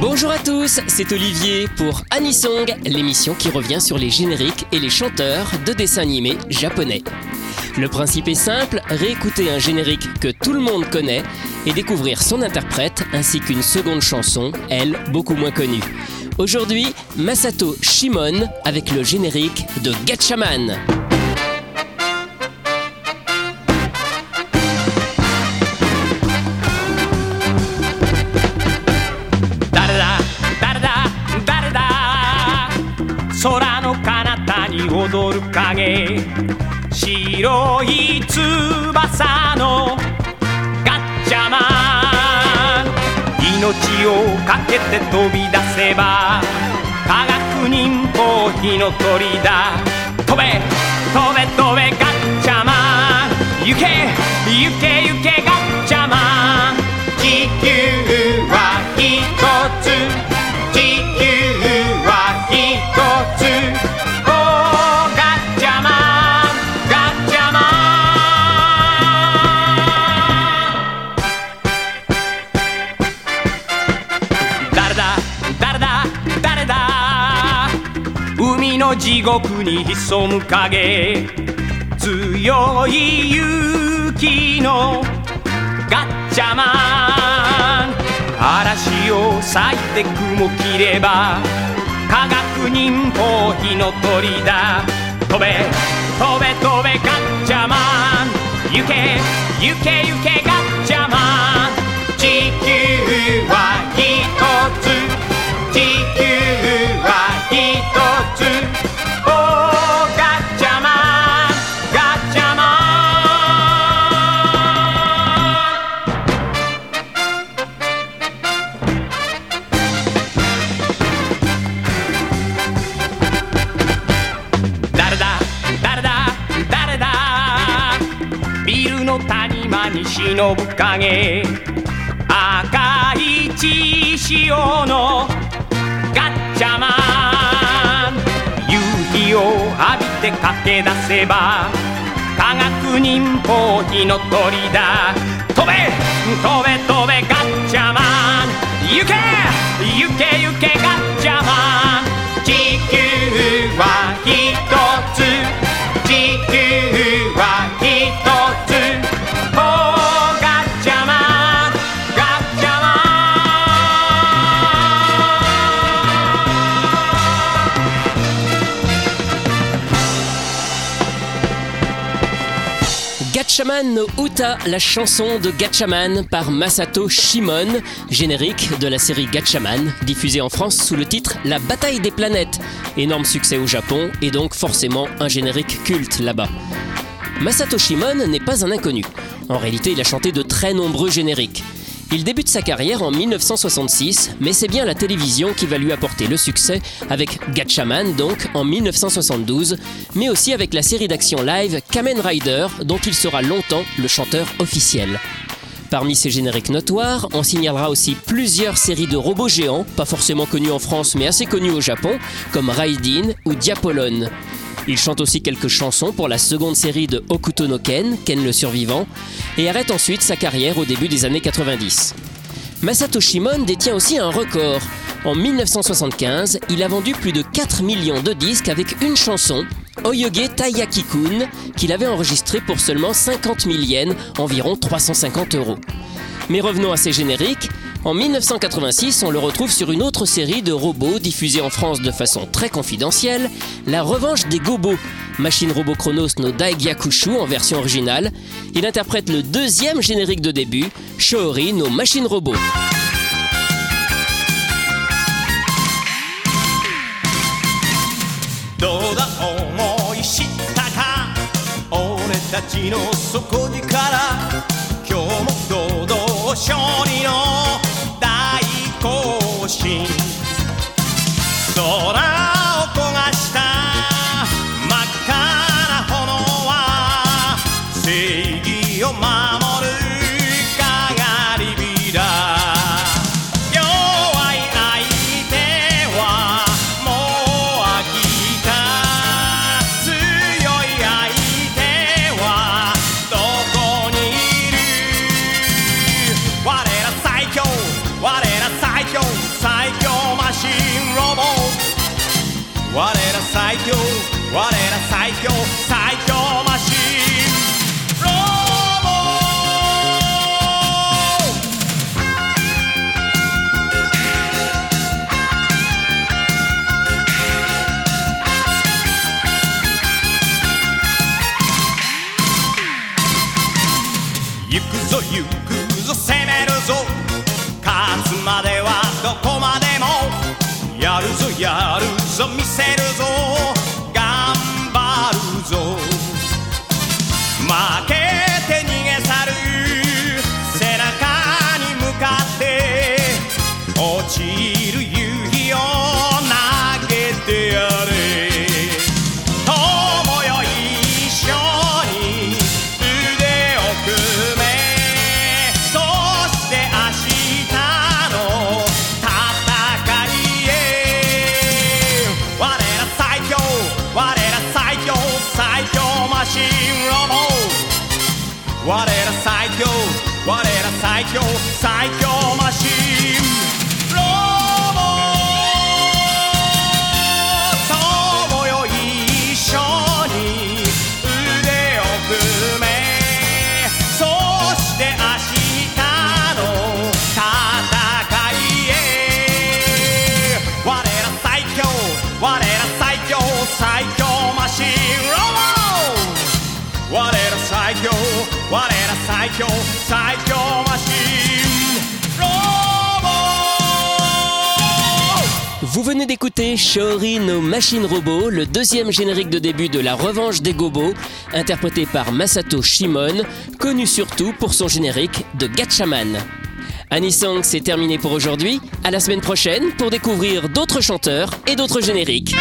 Bonjour à tous, c'est Olivier pour Anisong, l'émission qui revient sur les génériques et les chanteurs de dessins animés japonais. Le principe est simple, réécouter un générique que tout le monde connaît et découvrir son interprète ainsi qu'une seconde chanson, elle, beaucoup moins connue. Aujourd'hui, Masato Shimon avec le générique de Gatchaman. 踊る影白い翼のガッチャマン。命をかけて飛び出せば科学忍法火の鳥だ。飛べ飛べ飛べガッチャマン。行け行け行け。海の地獄に潜む影。強い勇気のガッチャマン。嵐を裂いて雲切れば科学忍法火の鳥だ。飛べ飛べ飛べガッチャマン。行け行け行けガッチャマン。地球は一つ。地球間に忍ぶ影赤い血潮のガッチャマン。夕日を浴びて駆け出せば科学忍法火の鳥だ。飛べ飛べ Gatchaman no Uta, la chanson de Gatchaman par Masato Shimon, générique de la série Gatchaman, diffusée en France sous le titre La bataille des planètes. Énorme succès au Japon et donc forcément un générique culte là-bas. Masato Shimon n'est pas un inconnu. En réalité, il a chanté de très nombreux génériques. Il débute sa carrière en 1966, mais c'est bien la télévision qui va lui apporter le succès avec Gatchaman donc en 1972, mais aussi avec la série d'action live Kamen Rider dont il sera longtemps le chanteur officiel. Parmi ces génériques notoires, on signalera aussi plusieurs séries de robots géants, pas forcément connus en France mais assez connus au Japon, comme Raidin ou Diapolon. Il chante aussi quelques chansons pour la seconde série de Hokuto no Ken, Ken le survivant, et arrête ensuite sa carrière au début des années 90. Masato Shimon détient aussi un record. En 1975, il a vendu plus de 4 millions de disques avec une chanson, Oyoge Taiyaki-kun, qu'il avait enregistrée pour seulement 50 000 yens, environ 350 euros. Mais revenons à ces génériques. En 1986, on le retrouve sur une autre série de robots diffusée en France de façon très confidentielle, La Revanche des Gobos, Machine Robot Chronos no Daigyakushu en version originale. Il interprète le deuxième générique de début, Shoori no Machine Robot. を守るかが鏡火だ弱い相手はもう飽きた。強い相手はどこにいる。我ら最強我ら最強最強マシンロボ。我ら最強我ら最強。ゆくぞ攻めるぞ。勝つまではどこまでも。やるぞやるぞ見せるぞ。頑張るぞ。負け最強マシン。ロボ友よ一緒に腕を組め。そして明日の戦いへ。我ら最強我ら最強最強マシン。ロボ我ら最強我ら最強最強 Vous venez d'écouter Shori no Machine Robot, le deuxième générique de début de La Revanche des Gobos, interprété par Masato Shimon, connu surtout pour son générique de Gatchaman. Anisong, c'est terminé pour aujourd'hui. À la semaine prochaine pour découvrir d'autres chanteurs et d'autres génériques.